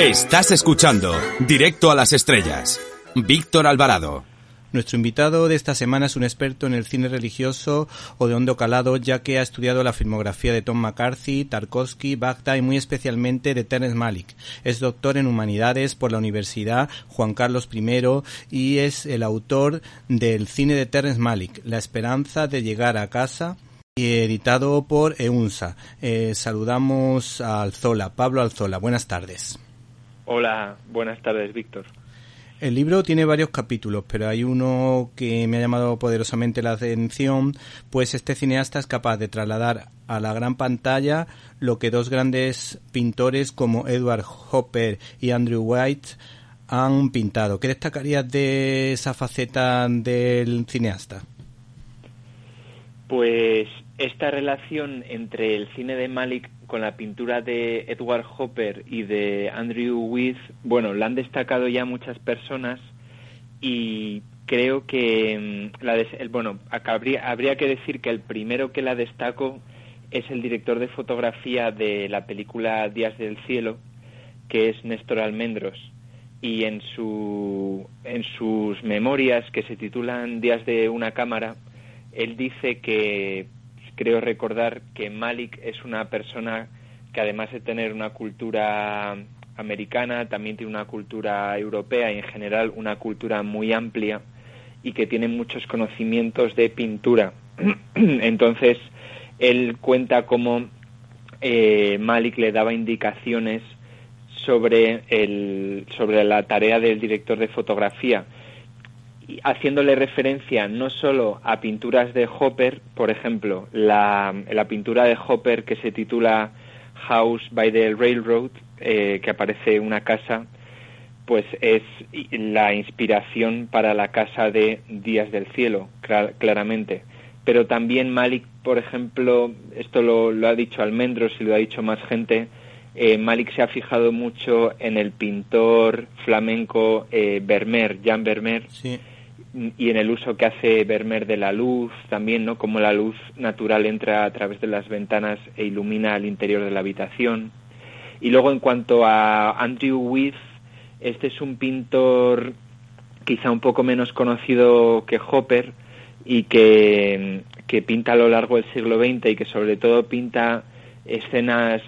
Estás escuchando Directo a las Estrellas. Víctor Alvarado. Nuestro invitado de esta semana es un experto en el cine religioso o de hondo calado, ya que ha estudiado la filmografía de Tom McCarthy, Tarkovsky, Bagda y muy especialmente de Terence Malick. Es doctor en humanidades por la Universidad Juan Carlos I y es el autor del cine de Terence Malick, La esperanza de llegar a casa y editado por EUNSA. Eh, saludamos a Alzola, Pablo Alzola. Buenas tardes. Hola, buenas tardes, Víctor. El libro tiene varios capítulos, pero hay uno que me ha llamado poderosamente la atención, pues este cineasta es capaz de trasladar a la gran pantalla lo que dos grandes pintores como Edward Hopper y Andrew White han pintado. ¿Qué destacarías de esa faceta del cineasta? Pues esta relación entre el cine de Malik con la pintura de Edward Hopper y de Andrew Wyeth, bueno, la han destacado ya muchas personas y creo que mm, la bueno, habría, habría que decir que el primero que la destaco es el director de fotografía de la película Días del Cielo, que es Néstor Almendros, y en, su, en sus memorias que se titulan Días de una cámara, él dice que creo recordar que Malik es una persona que además de tener una cultura americana, también tiene una cultura europea y en general una cultura muy amplia y que tiene muchos conocimientos de pintura. Entonces, él cuenta cómo eh, Malik le daba indicaciones sobre, el, sobre la tarea del director de fotografía haciéndole referencia no solo a pinturas de Hopper, por ejemplo, la, pintura de Hopper que se titula House by the Railroad, eh, que aparece una casa, pues es la inspiración para la casa de Días del Cielo, claramente. Pero también Malik, por ejemplo, esto lo, ha dicho Almendros y lo ha dicho más gente, eh, Malik se ha fijado mucho en el pintor flamenco eh, Vermeer, Jan Vermeer, y en el uso que hace Vermeer de la luz también, ¿no? Como la luz natural entra a través de las ventanas e ilumina el interior de la habitación. Y luego en cuanto a Andrew Wyeth, este es un pintor quizá un poco menos conocido que Hopper y que, que pinta a lo largo del siglo XX y que sobre todo pinta escenas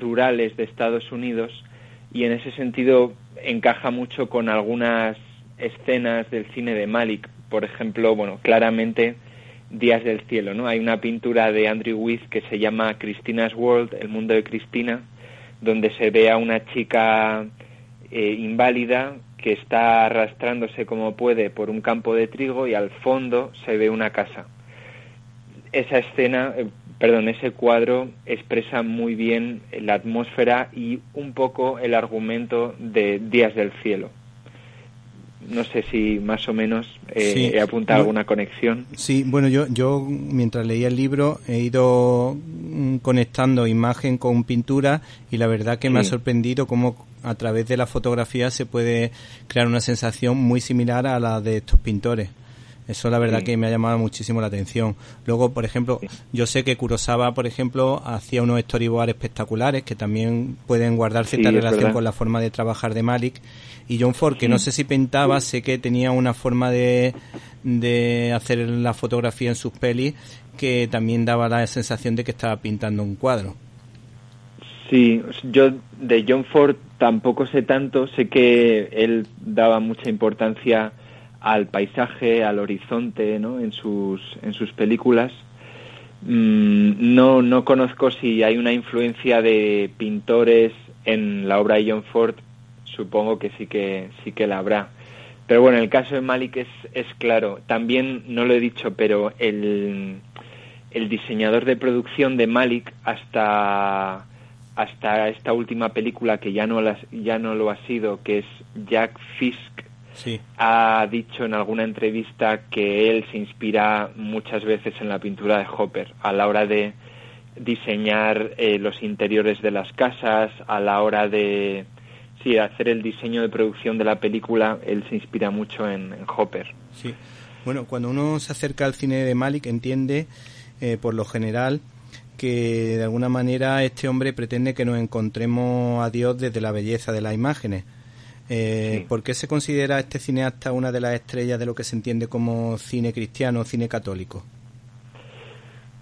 rurales de Estados Unidos y en ese sentido encaja mucho con algunas escenas del cine de Malik, por ejemplo, bueno, claramente Días del Cielo, ¿no? Hay una pintura de Andrew Wyeth que se llama Christina's World, el mundo de Cristina, donde se ve a una chica eh, inválida que está arrastrándose como puede por un campo de trigo y al fondo se ve una casa. Esa escena, eh, perdón, ese cuadro expresa muy bien la atmósfera y un poco el argumento de Días del Cielo no sé si más o menos eh, he apuntado alguna conexión. Sí, bueno, yo, yo mientras leía el libro he ido mm, conectando imagen con pintura y la verdad que me ha sorprendido cómo a través de la fotografía se puede crear una sensación muy similar a la de estos pintores. Eso la verdad que me ha llamado muchísimo la atención. Luego, por ejemplo, yo sé que Kurosawa, por ejemplo, hacía unos storyboards espectaculares que también pueden guardar cierta relación con la forma de trabajar de Malik. Y John Ford, que no sé si pintaba, sé que tenía una forma de, de hacer la fotografía en sus pelis que también daba la sensación de que estaba pintando un cuadro. Sí, yo de John Ford tampoco sé tanto, sé que él daba mucha importancia al paisaje, al horizonte, ¿no? En sus, en sus películas. Mm, no, no conozco si hay una influencia de pintores en la obra de John Ford. Supongo que sí que sí que la habrá. Pero bueno, el caso de Malik es, es claro. También, no lo he dicho, pero el, el diseñador de producción de Malik hasta, hasta esta última película que ya no, ya no lo ha sido, que es Jack Fisk, ha dicho en alguna entrevista que él se inspira muchas veces en la pintura de Hopper a la hora de diseñar eh, los interiores de las casas, a la hora de sí, hacer el diseño de producción de la película, él se inspira mucho en, Hopper. Sí. Bueno, cuando uno se acerca al cine de Malik entiende, eh, por lo general, que de alguna manera este hombre pretende que nos encontremos a Dios desde la belleza de las imágenes. Eh, ¿Por qué se considera este cineasta una de las estrellas de lo que se entiende como cine cristiano o cine católico?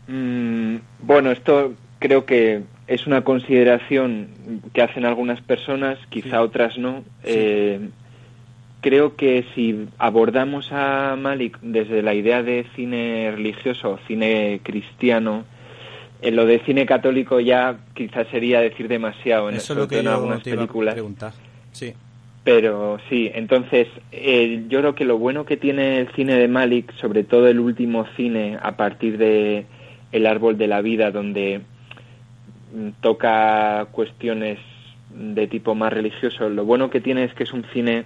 Mm, bueno, esto creo que es una consideración que hacen algunas personas, quizá otras no. Eh, creo que si abordamos a Malik desde la idea de cine religioso, cine cristiano, en lo de cine católico ya quizás sería decir demasiado en, Eso es lo que en algunas te películas. preguntar. Sí. Pero sí, entonces eh, yo creo que lo bueno que tiene el cine de Malik, sobre todo el último cine a partir de El árbol de la vida, donde mm, toca cuestiones de tipo más religioso, lo bueno que tiene es que es un cine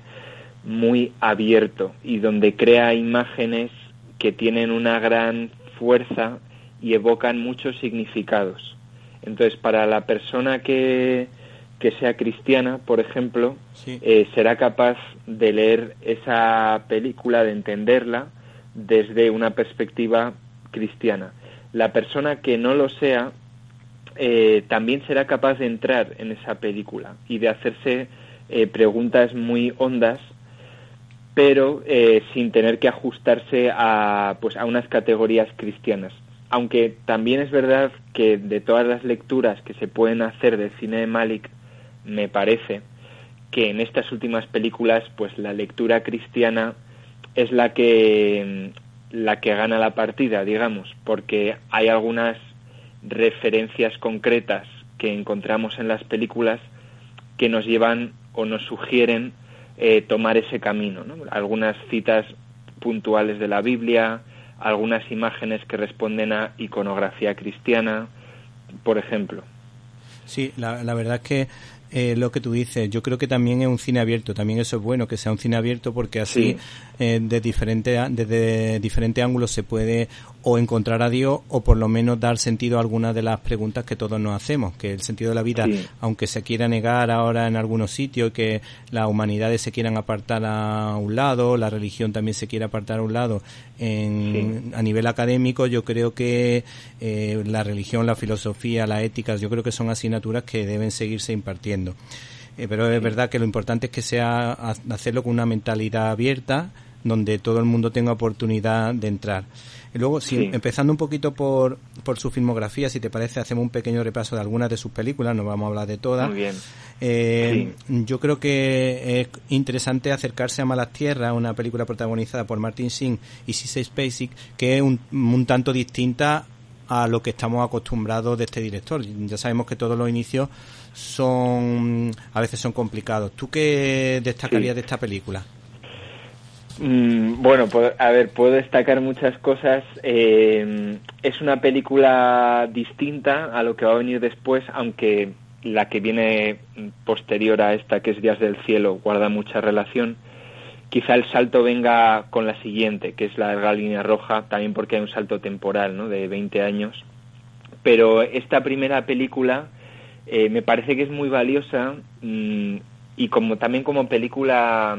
muy abierto y donde crea imágenes que tienen una gran fuerza y evocan muchos significados. Entonces, para la persona que, que sea cristiana, por ejemplo, eh, será capaz de leer esa película, de entenderla desde una perspectiva cristiana. La persona que no lo sea eh, también será capaz de entrar en esa película y de hacerse eh, preguntas muy hondas pero sin tener que ajustarse a, pues, a unas categorías cristianas aunque también es verdad que de todas las lecturas que se pueden hacer del cine de Malik, me parece que en estas últimas películas, pues la lectura cristiana es la que la que gana la partida, digamos, porque hay algunas referencias concretas que encontramos en las películas que nos llevan o nos sugieren eh, tomar ese camino. ¿no? Algunas citas puntuales de la Biblia, algunas imágenes que responden a iconografía cristiana, por ejemplo. Sí, la, la verdad que eh, lo que tú dices. Yo creo que también es un cine abierto. También eso es bueno que sea un cine abierto porque así eh, de diferente, desde diferentes ángulos se puede o encontrar a Dios o por lo menos dar sentido a algunas de las preguntas que todos nos hacemos. Que el sentido de la vida, aunque se quiera negar ahora en algunos sitios, que las humanidades se quieran apartar a un lado, la religión también se quiera apartar a un lado, en, a nivel académico yo creo que eh, la religión, la filosofía, la ética, yo creo que son asignaturas que deben seguirse impartiendo. Eh, pero es verdad que lo importante es que sea hacerlo con una mentalidad abierta, donde todo el mundo tenga oportunidad de entrar. Y luego, si, empezando un poquito por, por su filmografía, si te parece, hacemos un pequeño repaso de algunas de sus películas, no vamos a hablar de todas. Muy bien. Eh, Yo creo que es interesante acercarse a Malas Tierras, una película protagonizada por Martin Singh y Cissy Spacek, que es un, un tanto distinta a lo que estamos acostumbrados de este director. Ya sabemos que todos los inicios son a veces son complicados. ¿Tú qué destacarías de esta película? Mm, bueno, pues, a ver, puedo destacar muchas cosas. Eh, es una película distinta a lo que va a venir después, aunque la que viene posterior a esta, que es Días del Cielo, guarda mucha relación. Quizá el salto venga con la siguiente, que es la larga línea roja, también porque hay un salto temporal, ¿no? De 20 años. Pero esta primera película eh, me parece que es muy valiosa mm, y como también como película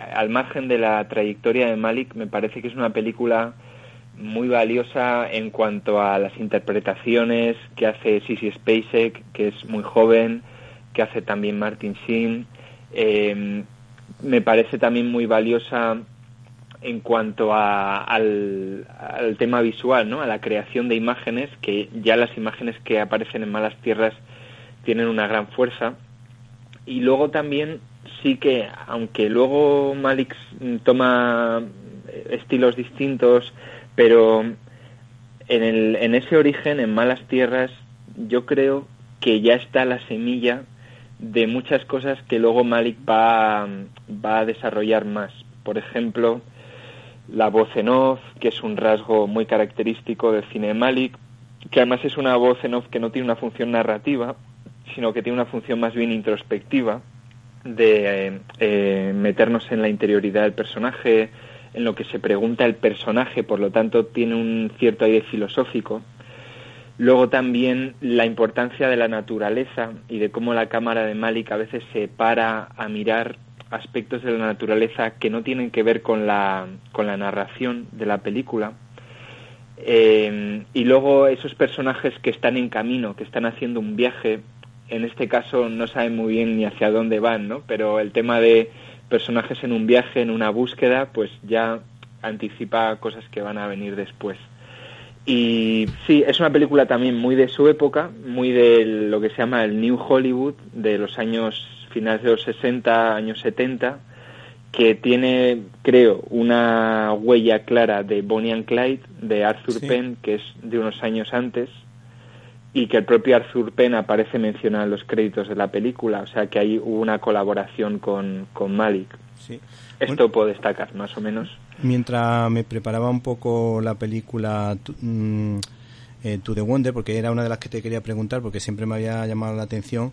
al margen de la trayectoria de Malik, me parece que es una película muy valiosa en cuanto a las interpretaciones que hace Sissy Spacek, que es muy joven, que hace también Martin Sheen. Em, me parece también muy valiosa en cuanto al, al, tema visual, ¿no? a la creación de imágenes, que ya las imágenes que aparecen en Malas Tierras tienen una gran fuerza. Y luego también sí que, aunque luego Malik toma estilos distintos, pero en, el, en ese origen, en Malas Tierras, yo creo que ya está la semilla de muchas cosas que luego Malik va, va a desarrollar más. Por ejemplo, la voz en off, que es un rasgo muy característico del cine de Malik, que además es una voz en off que no tiene una función narrativa, sino que tiene una función más bien introspectiva de eh, meternos en la interioridad del personaje, en lo que se pregunta el personaje, por lo tanto tiene un cierto aire filosófico. Luego también la importancia de la naturaleza y de cómo la cámara de Malik a veces se para a mirar aspectos de la naturaleza que no tienen que ver con la, con la narración de la película. Eh, y luego esos personajes que están en camino, que están haciendo un viaje, en este caso no saben muy bien ni hacia dónde van, ¿no? Pero el tema de personajes en un viaje, en una búsqueda, pues ya anticipa cosas que van a venir después. Y sí, es una película también muy de su época, muy de lo que se llama el New Hollywood, de los años finales de los 60, años 70, que tiene, creo, una huella clara de Bonnie and Clyde, de Arthur Penn, que es de unos años antes, y que el propio Arthur Penn aparece mencionado en los créditos de la película, o sea que hay una colaboración con, con Malik. Sí. Esto puedo destacar, más o menos. Mientras me preparaba un poco la película mm, eh, To The Wonder, porque era una de las que te quería preguntar, porque siempre me había llamado la atención,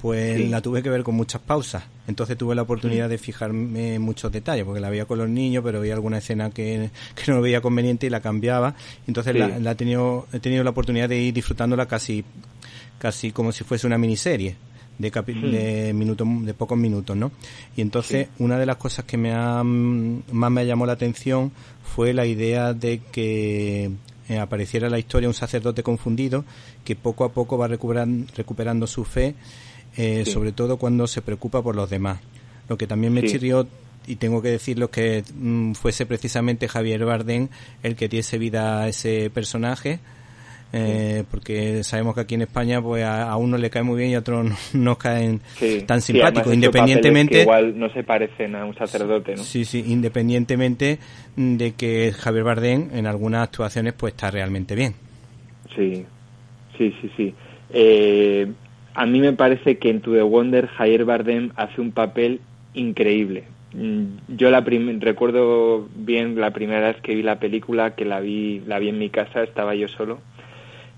pues la tuve que ver con muchas pausas. Entonces tuve la oportunidad de fijarme en muchos detalles, porque la veía con los niños, pero veía alguna escena que, que no veía conveniente y la cambiaba. Entonces la, he, tenido, he tenido la oportunidad de ir disfrutándola casi, casi como si fuese una miniserie de, de, minutos, de pocos minutos, ¿no? Y entonces una de las cosas que me ha, más me llamó la atención fue la idea de que eh, apareciera la historia un sacerdote confundido que poco a poco va recuperando su fe eh, sobre todo cuando se preocupa por los demás. Lo que también me chirrió, y tengo que decirlo, que mm, fuese precisamente Javier Bardem el que diese vida a ese personaje. Eh, porque sabemos que aquí en España pues a, uno le cae muy bien y a otro no, no caen tan simpáticos. independientemente igual no se parecen a un sacerdote ¿no? sí sí independientemente de que Javier Bardem en algunas actuaciones pues está realmente bien. Sí. Sí sí sí. Eh, a mí me parece que en To The Wonder Javier Bardem hace un papel increíble. Mm, yo la recuerdo bien la primera vez que vi la película, que la vi, la vi en mi casa, estaba yo solo,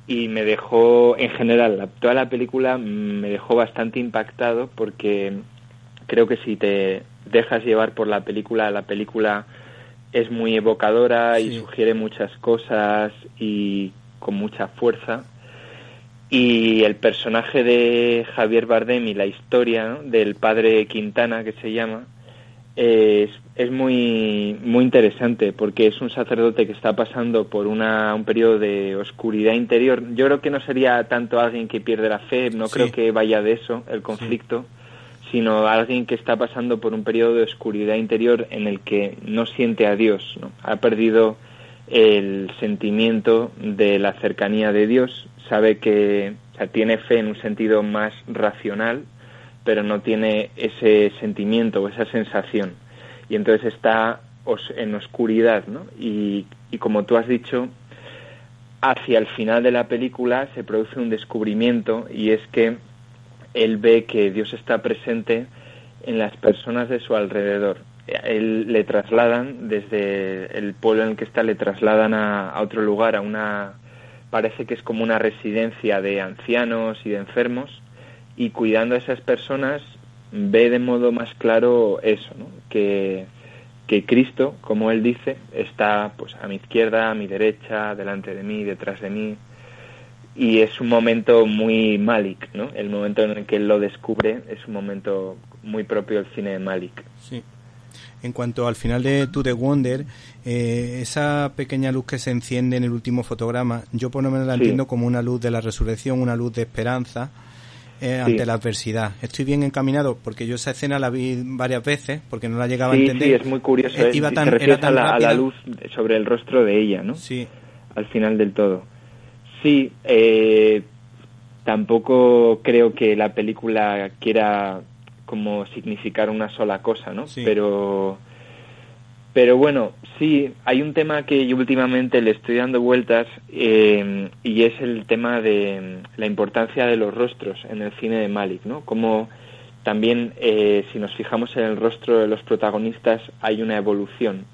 y me dejó, en general, toda la película me dejó bastante impactado porque creo que si te dejas llevar por la película, la película es muy evocadora y sugiere muchas cosas y con mucha fuerza y el personaje de Javier Bardem y la historia del padre Quintana, que se llama, es, es muy, muy interesante porque es un sacerdote que está pasando por una, un periodo de oscuridad interior. Yo creo que no sería tanto alguien que pierde la fe, no creo que vaya de eso el conflicto, sino alguien que está pasando por un periodo de oscuridad interior en el que no siente a Dios, ¿no? ha perdido el sentimiento de la cercanía de Dios sabe que tiene fe en un sentido más racional, pero no tiene ese sentimiento o esa sensación. Y entonces está en oscuridad. Y, y como tú has dicho, hacia el final de la película se produce un descubrimiento y es que él ve que Dios está presente en las personas de su alrededor. Él le trasladan desde el pueblo en el que está, le trasladan a otro lugar, a una parece que es como una residencia de ancianos y de enfermos y cuidando a esas personas ve de modo más claro eso, que, que Cristo, como él dice, está pues a mi izquierda, a mi derecha, delante de mí, detrás de mí y es un momento muy Malik, ¿no? El momento en el que él lo descubre es un momento muy propio del cine de Malik. Sí. En cuanto al final de To The Wonder, eh, esa pequeña luz que se enciende en el último fotograma, yo por lo menos la entiendo como una luz de la resurrección, una luz de esperanza eh, ante la adversidad. Estoy bien encaminado porque yo esa escena la vi varias veces porque no la llegaba a entender. Sí, es muy curioso. Eh, iba tan, a, la, luz sobre el rostro de ella, ¿no? Sí. Al final del todo. Sí, tampoco creo que la película quiera como significar una sola cosa, ¿no? Pero, pero bueno, sí, hay un tema que yo últimamente le estoy dando vueltas eh, y es el tema de la importancia de los rostros en el cine de Malik, ¿no? Como también eh, si nos fijamos en el rostro de los protagonistas hay una evolución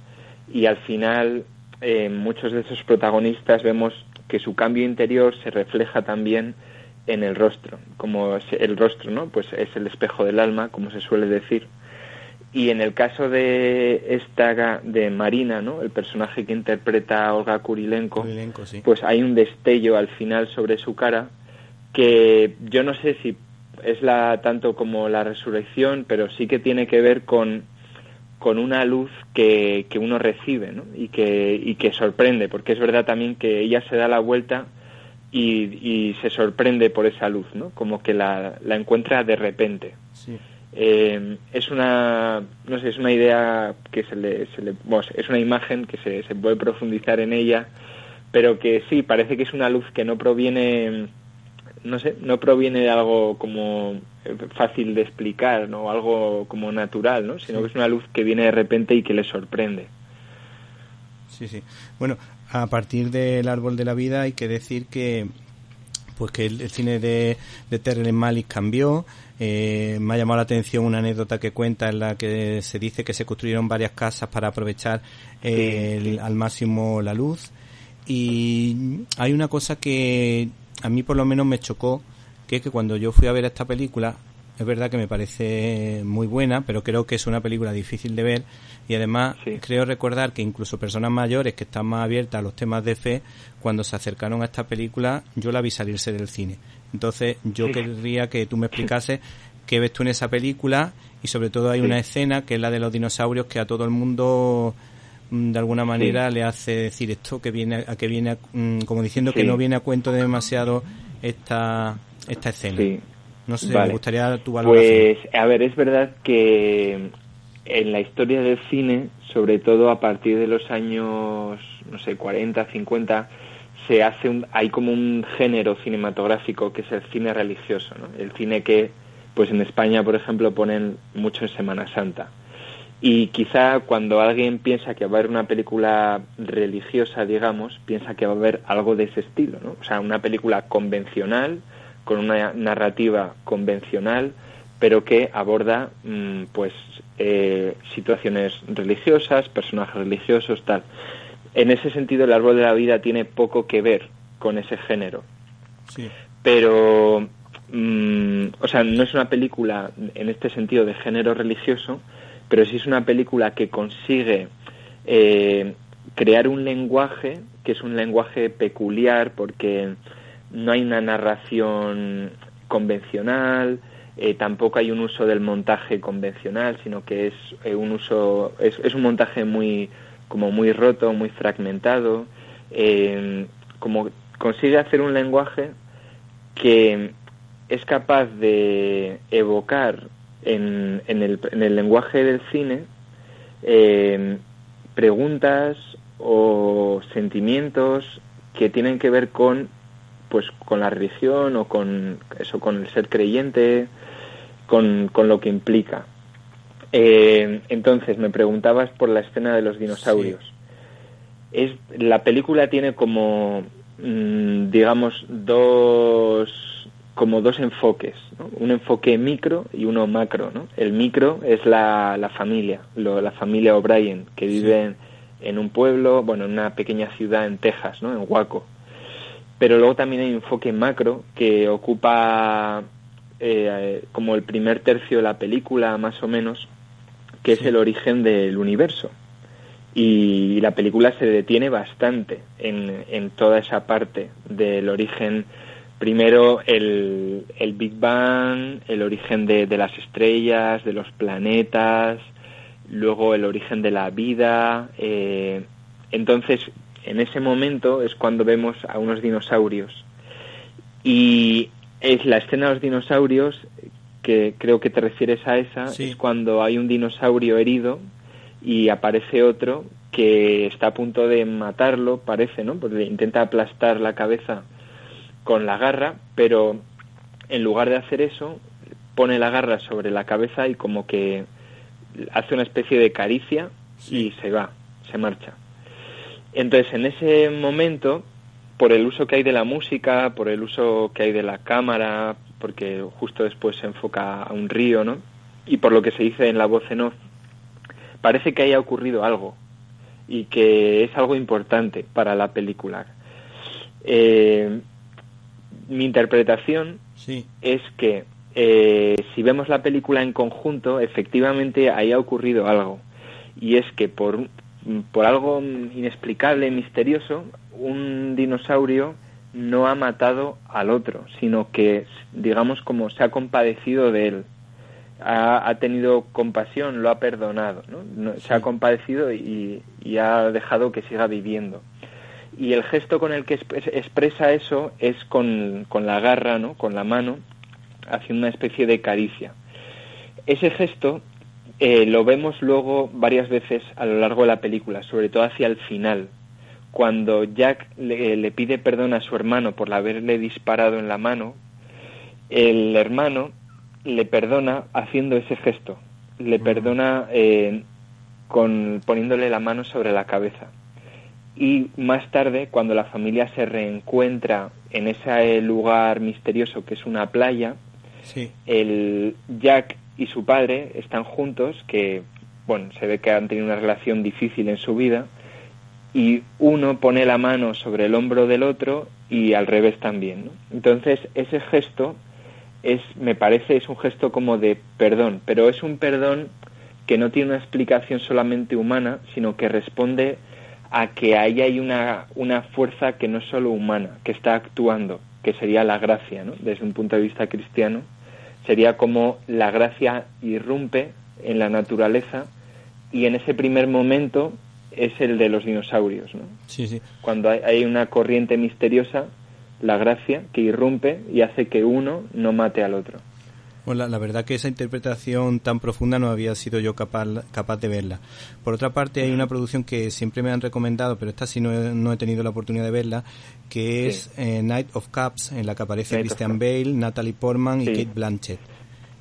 y al final eh, muchos de esos protagonistas vemos que su cambio interior se refleja también en el rostro, como el rostro, ¿no? Pues es el espejo del alma, como se suele decir. Y en el caso de esta de Marina, ¿no? El personaje que interpreta a Olga Kurilenko, pues hay un destello al final sobre su cara que yo no sé si es la tanto como la resurrección, pero sí que tiene que ver con con una luz que, que uno recibe ¿no? y, que, y que sorprende, porque es verdad también que ella se da la vuelta y, y se sorprende por esa luz, ¿no? como que la, la encuentra de repente. Eh, es una no sé es una idea que se le, se le es una imagen que se, se puede profundizar en ella pero que sí parece que es una luz que no proviene no sé, no proviene de algo como eh, fácil de explicar, ¿no? Algo como natural, ¿no? Sino que es una luz que viene de repente y que le sorprende. Sí, sí. Bueno, a partir del árbol de la vida hay que decir que pues que el, cine de, de Terrence Malick cambió. Eh, me ha llamado la atención una anécdota que cuenta en la que se dice que se construyeron varias casas para aprovechar al máximo la luz. Y hay una cosa que a mí por lo menos me chocó, que es que cuando yo fui a ver esta película, es verdad que me parece muy buena, pero creo que es una película difícil de ver y además creo recordar que incluso personas mayores que están más abiertas a los temas de fe, cuando se acercaron a esta película, yo la vi salirse del cine. Entonces yo querría que tú me explicases qué ves tú en esa película y sobre todo hay una escena que es la de los dinosaurios que a todo el mundo Mm, de alguna manera le hace decir esto que viene a que viene mm, como diciendo que no viene a cuento de demasiado esta esta escena. No sé, me gustaría tu valoración. Pues a ver, es verdad que en la historia del cine, sobre todo a partir de los años no sé, 40, 50 se hace un, hay como un género cinematográfico que es el cine religioso, ¿no? El cine que pues en España, por ejemplo, ponen mucho en Semana Santa y quizá cuando alguien piensa que va a haber una película religiosa, digamos, piensa que va a haber algo de ese estilo, ¿no? O sea, una película convencional, con una narrativa convencional, pero que aborda, mm, pues, eh, situaciones religiosas, personajes religiosos, tal. En ese sentido, El Árbol de la Vida tiene poco que ver con ese género. Sí. Pero, mm, o sea, no es una película en este sentido de género religioso, pero sí es una película que consigue eh, crear un lenguaje que es un lenguaje peculiar porque no hay una narración convencional, eh, tampoco hay un uso del montaje convencional, sino que es eh, un uso, es, un montaje muy, como muy roto, muy fragmentado, como consigue hacer un lenguaje que es capaz de evocar en, el, en el lenguaje del cine eh, preguntas o sentimientos que tienen que ver con pues con la religión o con eso con el ser creyente con, con lo que implica eh, entonces me preguntabas por la escena de los dinosaurios es la película tiene como mm, digamos dos como dos enfoques, un enfoque micro y uno macro. ¿no? El micro es la, la familia, la familia O'Brien, que vive en, un pueblo, bueno, en una pequeña ciudad en Texas, ¿no? en Waco. Pero luego también hay un enfoque macro que ocupa eh, como el primer tercio de la película, más o menos, que es el origen del universo. Y la película se detiene bastante en, en toda esa parte del origen Primero el, el Big Bang, el origen de, de, las estrellas, de los planetas, luego el origen de la vida. Eh, entonces, en ese momento es cuando vemos a unos dinosaurios. Y es la escena de los dinosaurios, que creo que te refieres a esa, es cuando hay un dinosaurio herido y aparece otro que está a punto de matarlo, parece, ¿no? Porque intenta aplastar la cabeza con la garra, pero en lugar de hacer eso, pone la garra sobre la cabeza y como que hace una especie de caricia y se va, se marcha. Entonces, en ese momento, por el uso que hay de la música, por el uso que hay de la cámara, porque justo después se enfoca a un río, ¿no? Y por lo que se dice en la voz en off, parece que haya ocurrido algo y que es algo importante para la película. Eh, mi interpretación es que eh, si vemos la película en conjunto, efectivamente ahí ha ocurrido algo. Y es que por, por algo inexplicable, misterioso, un dinosaurio no ha matado al otro, sino que, digamos, como se ha compadecido de él. ha, tenido compasión, lo ha perdonado, ¿no? se ha compadecido y, ha dejado que siga viviendo. Y el gesto con el que expresa eso es con, con la garra, ¿no? con la mano, haciendo una especie de caricia. Ese gesto eh, lo vemos luego varias veces a lo largo de la película, sobre todo hacia el final, cuando Jack le, pide perdón a su hermano por haberle disparado en la mano, el hermano le perdona haciendo ese gesto, le perdona eh, con, poniéndole la mano sobre la cabeza. Y más tarde, cuando la familia se reencuentra en ese lugar misterioso que es una playa, el Jack y su padre están juntos, que bueno, se ve que han tenido una relación difícil en su vida, y uno pone la mano sobre el hombro del otro y al revés también. Entonces, ese gesto es, me parece, es un gesto como de perdón, pero es un perdón que no tiene una explicación solamente humana, sino que responde a que ahí hay una, una fuerza que no es solo humana, que está actuando, que sería la gracia, ¿no? desde un punto de vista cristiano, sería como la gracia irrumpe en la naturaleza y en ese primer momento es el de los dinosaurios. ¿no? Sí, sí. Cuando hay, una corriente misteriosa, la gracia que irrumpe y hace que uno no mate al otro. Bueno, la, verdad que esa interpretación tan profunda no había sido yo capaz, capaz de verla. Por otra parte, hay una producción que siempre me han recomendado, pero esta sí no he, no he tenido la oportunidad de verla, que es eh, Night of Cups, en la que aparece Christian Bale, Natalie Portman y Kate Blanchett.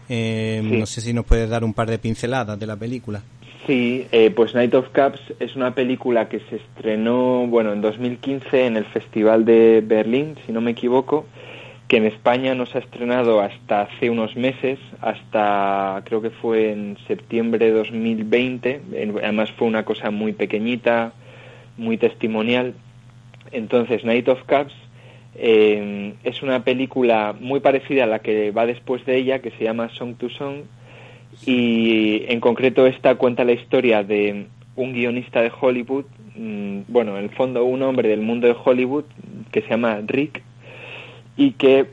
Eh, no sé si nos puedes dar un par de pinceladas de la película. Sí, eh, pues Night of Cups es una película que se estrenó, bueno, en 2015 en el Festival de Berlín, si no me equivoco, que en España no se ha estrenado hasta hace unos meses, hasta creo que fue en septiembre de 2020, además fue una cosa muy pequeñita, muy testimonial. Entonces, Night of Cups eh, es una película muy parecida a la que va después de ella, que se llama Song to Song, y en concreto esta cuenta la historia de un guionista de Hollywood, mm, bueno, en el fondo un hombre del mundo de Hollywood que se llama Rick y que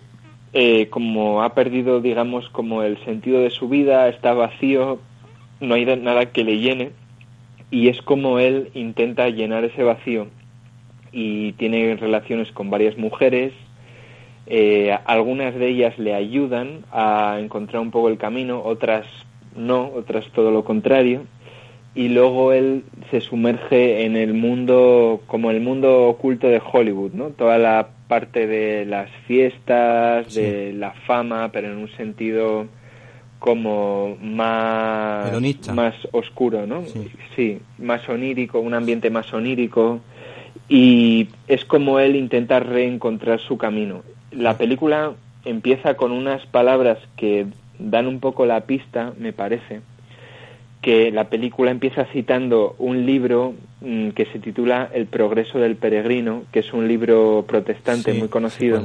eh, como ha perdido, digamos, como el sentido de su vida, está vacío, no hay nada que le llene y es como él intenta llenar ese vacío y tiene relaciones con varias mujeres, eh, algunas de ellas le ayudan a encontrar un poco el camino, otras no, otras todo lo contrario. Y luego él se sumerge en el mundo, como el mundo oculto de Hollywood, ¿no? Toda la parte de las fiestas, de la fama, pero en un sentido como más, más oscuro, ¿no? sí, más onírico, un ambiente más onírico. Y es como él intenta reencontrar su camino. La película empieza con unas palabras que dan un poco la pista, me parece, que la película empieza citando un libro mm, que se titula El progreso del peregrino, que es un libro protestante muy conocido,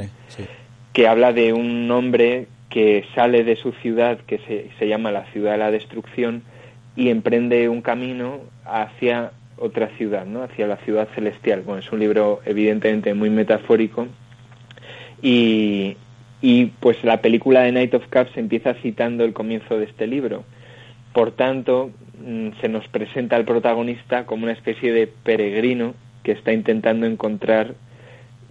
que habla de un hombre que sale de su ciudad, que se, se llama la ciudad de la destrucción, y emprende un camino hacia otra ciudad, ¿no? hacia la ciudad celestial. Bueno, es un libro evidentemente muy metafórico y, y pues la película de Night of Cups empieza citando el comienzo de este libro. Por tanto, mm, se nos presenta al protagonista como una especie de peregrino que está intentando encontrar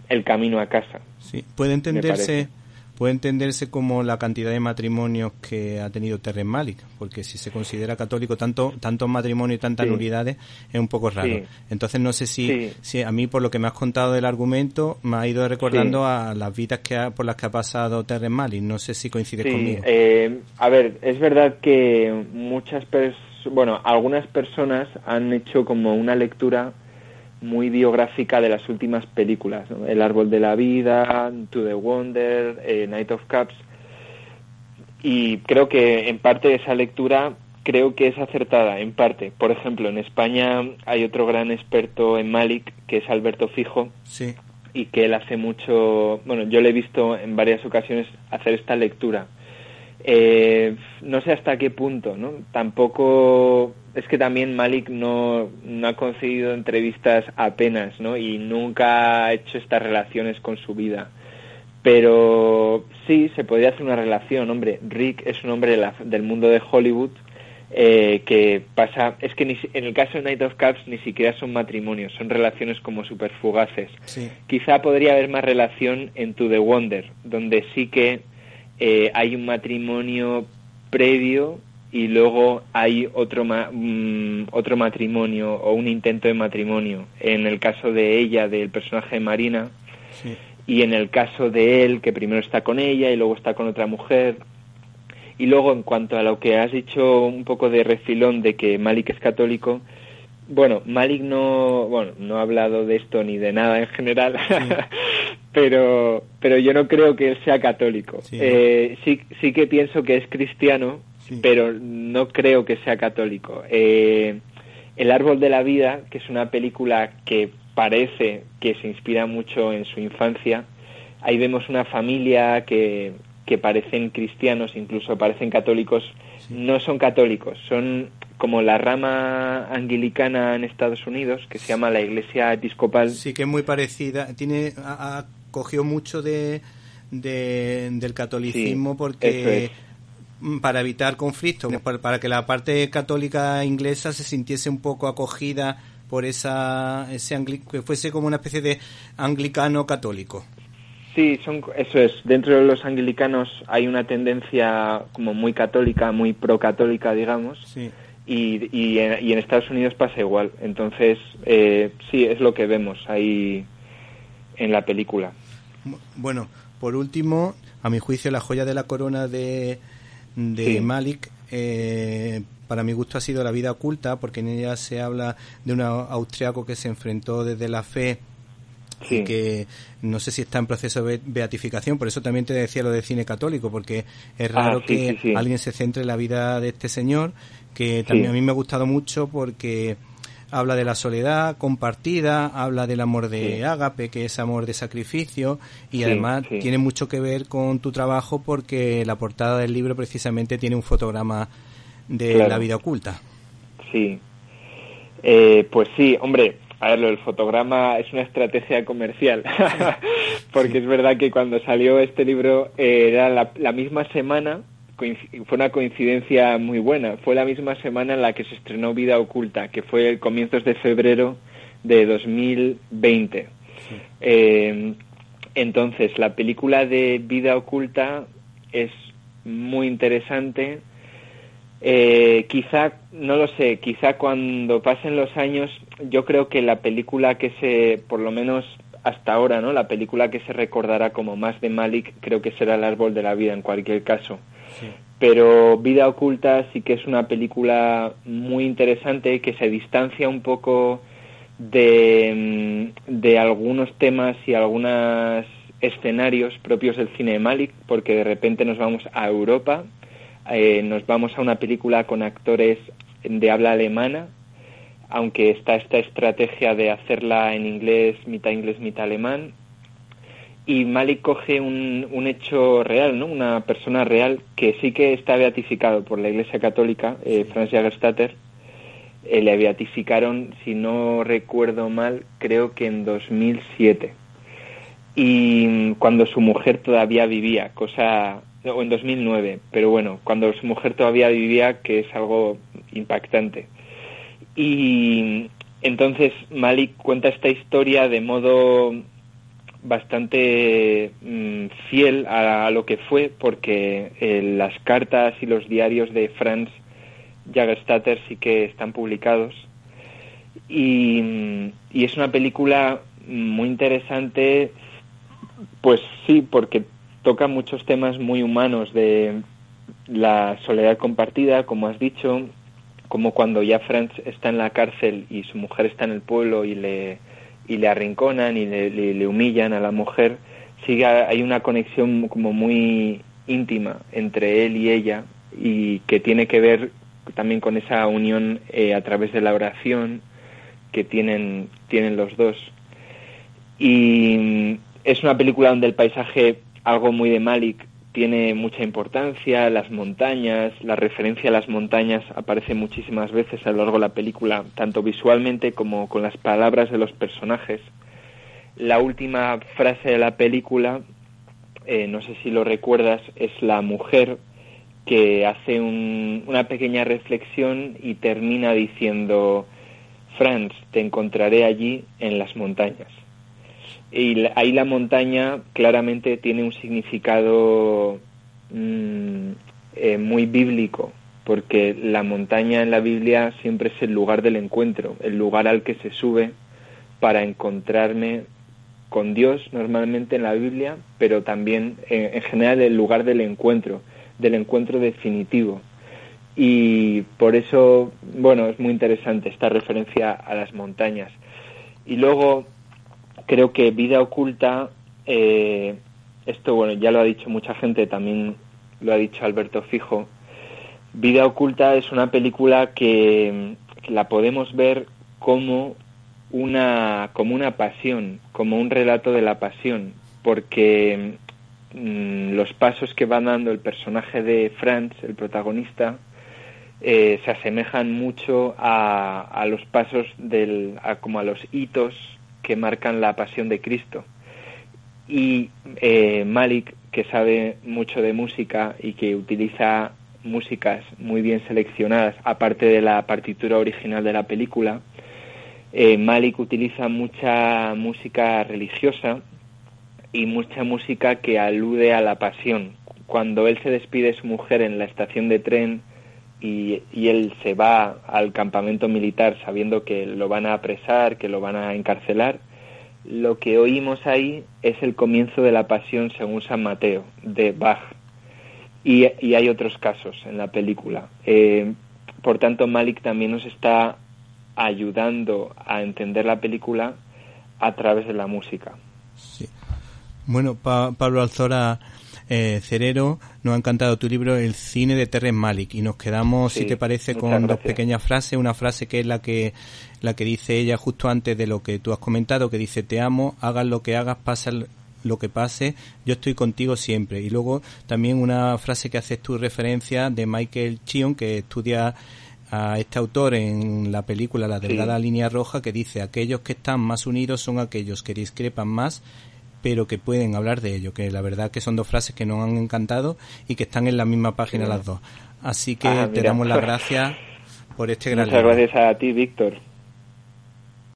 el camino a casa. Sí, puede entenderse puede entenderse como la cantidad de matrimonios que ha tenido Terren Malik, porque si se considera católico tanto tantos matrimonios y tantas nulidades es un poco raro. Entonces no sé si, si a mí por lo que me has contado del argumento me ha ido recordando a las vidas que por las que ha pasado Terren Malik. No sé si coincides conmigo. Eh, a ver, es verdad que muchas personas, bueno, algunas personas han hecho como una lectura muy biográfica de las últimas películas, El árbol de la vida, To the Wonder, eh, Night of Cups, y creo que en parte esa lectura creo que es acertada, en parte. Por ejemplo, en España hay otro gran experto en Malik, que es Alberto Fijo, sí. y que él hace mucho, bueno, yo le he visto en varias ocasiones hacer esta lectura. Eh, no sé hasta qué punto, ¿no? Tampoco es que también Malik no, no ha conseguido entrevistas apenas, ¿no? Y nunca ha hecho estas relaciones con su vida. Pero sí, se podría hacer una relación. Hombre, Rick es un hombre del mundo de Hollywood eh, que pasa. Es que en el caso de Night of Cups ni siquiera son matrimonios, son relaciones como súper fugaces. Quizá podría haber más relación en To The Wonder, donde sí que eh, hay un matrimonio previo y luego hay otro, mm, otro matrimonio o un intento de matrimonio. En el caso de ella, del personaje de Marina, y en el caso de él, que primero está con ella y luego está con otra mujer. Y luego, en cuanto a lo que has dicho un poco de refilón de que Malik es católico, bueno, Malik no, bueno, no ha hablado de esto ni de nada en general, pero, pero yo no creo que él sea católico. Sí, eh, sí, sí que pienso que es cristiano, pero no creo que sea católico. Eh, el árbol de la vida, que es una película que parece que se inspira mucho en su infancia. Ahí vemos una familia que, que parecen cristianos, incluso parecen católicos. No son católicos, son como la rama anglicana en Estados Unidos, que se llama la Iglesia Episcopal. Sí, que es muy parecida. Tiene, cogió mucho de, del catolicismo porque para evitar conflictos, para que la parte católica inglesa se sintiese un poco acogida por esa, ese que fuese como una especie de anglicano católico. Sí, son, eso es. Dentro de los anglicanos hay una tendencia como muy católica, muy pro-católica, digamos. Sí. Y, y, en, Estados Unidos pasa igual. Entonces, eh, sí, es lo que vemos ahí en la película. Bueno, por último, a mi juicio, la joya de la corona de, de Malik eh, para mi gusto ha sido La vida oculta, porque en ella se habla de un austriaco que se enfrentó desde la fe y que no sé si está en proceso de beatificación, por eso también te decía lo de cine católico, porque es ah, raro que alguien se centre en la vida de este señor, que también a mí me ha gustado mucho porque habla de la soledad compartida, habla del amor de ágape, que es amor de sacrificio, y además tiene mucho que ver con tu trabajo porque la portada del libro precisamente tiene un fotograma de la vida oculta. Sí. Eh, pues sí, hombre, a ver, el fotograma es una estrategia comercial, porque es verdad que cuando salió este libro eh, era la, misma semana, fue una coincidencia muy buena, fue la misma semana en la que se estrenó Vida Oculta, que fue el comienzos de febrero de 2020. Eh, entonces, la película de Vida Oculta es muy interesante eh, quizá, no lo sé, quizá cuando pasen los años, yo creo que la película que se, por lo menos hasta ahora, ¿no? La película que se recordará como más de Malik, creo que será El árbol de la vida en cualquier caso. Pero Vida oculta sí que es una película muy interesante que se distancia un poco de, mm, de algunos temas y algunos escenarios propios del cine de Malik, porque de repente nos vamos a Europa, eh, nos vamos a una película con actores de habla alemana, aunque está esta estrategia de hacerla en inglés, mitad inglés, mitad alemán. Y Malik coge un, un hecho real, ¿no? una persona real que sí que está beatificado por la Iglesia Católica, eh, Franz Jagerstatter. Eh, le beatificaron, si no recuerdo mal, creo que en 2007. Y cuando su mujer todavía vivía, cosa o en 2009, pero bueno, cuando su mujer todavía vivía, que es algo impactante. Y entonces Malik cuenta esta historia de modo bastante mm, fiel a, lo que fue, porque eh, las cartas y los diarios de Franz Jagerstatter sí que están publicados. Y, y es una película muy interesante, pues sí, porque toca muchos temas muy humanos de la soledad compartida, como has dicho, como cuando ya Franz está en la cárcel y su mujer está en el pueblo y le, y le arrinconan y le, humillan a la mujer, sigue hay una conexión como muy íntima entre él y ella y que tiene que ver también con esa unión eh, a través de la oración que tienen, tienen los dos. Y es una película donde el paisaje algo muy de Malik tiene mucha importancia, las montañas, la referencia a las montañas aparece muchísimas veces a lo largo de la película, tanto visualmente como con las palabras de los personajes. La última frase de la película eh, no sé si lo recuerdas, es la mujer que hace una pequeña reflexión y termina diciendo, Franz, te encontraré allí en las montañas. Y ahí la montaña claramente tiene un significado mm, eh, muy bíblico, porque la montaña en la Biblia siempre es el lugar del encuentro, el lugar al que se sube para encontrarme con Dios normalmente en la Biblia, pero también en, general el lugar del encuentro, del encuentro definitivo. Y por eso, bueno, es muy interesante esta referencia a las montañas. Y luego creo que Vida Oculta, eh, esto bueno, ya lo ha dicho mucha gente, también lo ha dicho Alberto Fijo, Vida Oculta es una película que la podemos ver como una, como una pasión, como un relato de la pasión, porque mm, los pasos que va dando el personaje de Franz, el protagonista, eh, se asemejan mucho a, a los pasos del, a, como a los hitos que marcan la pasión de Cristo. Y eh, Malik, que sabe mucho de música y que utiliza músicas muy bien seleccionadas, aparte de la partitura original de la película, eh, Malik utiliza mucha música religiosa y mucha música que alude a la pasión. Cuando él se despide de su mujer en la estación de tren y, él se va al campamento militar sabiendo que lo van a apresar, que lo van a encarcelar, lo que oímos ahí es el comienzo de la pasión según San Mateo, de Bach. Y, hay otros casos en la película. Eh, por tanto, Malik también nos está ayudando a entender la película a través de la música. Bueno, Pablo Alzora eh, Cerero, nos ha encantado tu libro El cine de Terren Malik y nos quedamos, si te parece, con dos pequeñas frases. Una frase que es la que la que dice ella justo antes de lo que tú has comentado, que dice te amo, hagas lo que hagas, pasa lo que pase, yo estoy contigo siempre. Y luego también una frase que haces tu referencia de Michael Chion, que estudia a este autor en la película La delgada línea roja que dice aquellos que están más unidos son aquellos que discrepan más pero que pueden hablar de ello, que la verdad que son dos frases que nos han encantado y que están en la misma página las dos. Así que ah, te damos las gracias por este gran Muchas gracias a ti, Víctor.